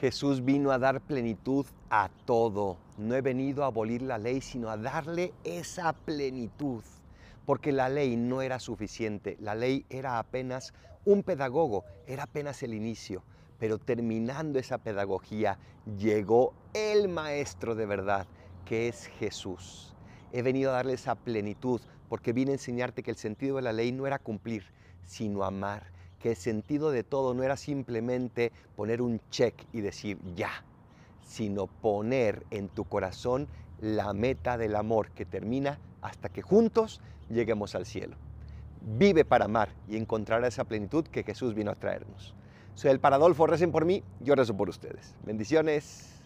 Jesús vino a dar plenitud a todo. No he venido a abolir la ley, sino a darle esa plenitud. Porque la ley no era suficiente. La ley era apenas un pedagogo, era apenas el inicio. Pero terminando esa pedagogía, llegó el maestro de verdad, que es Jesús. He venido a darle esa plenitud porque vine a enseñarte que el sentido de la ley no era cumplir, sino amar que el sentido de todo no era simplemente poner un check y decir ya, sino poner en tu corazón la meta del amor que termina hasta que juntos lleguemos al cielo. Vive para amar y encontrar esa plenitud que Jesús vino a traernos. Soy el Paradolfo, recen por mí, yo rezo por ustedes. Bendiciones.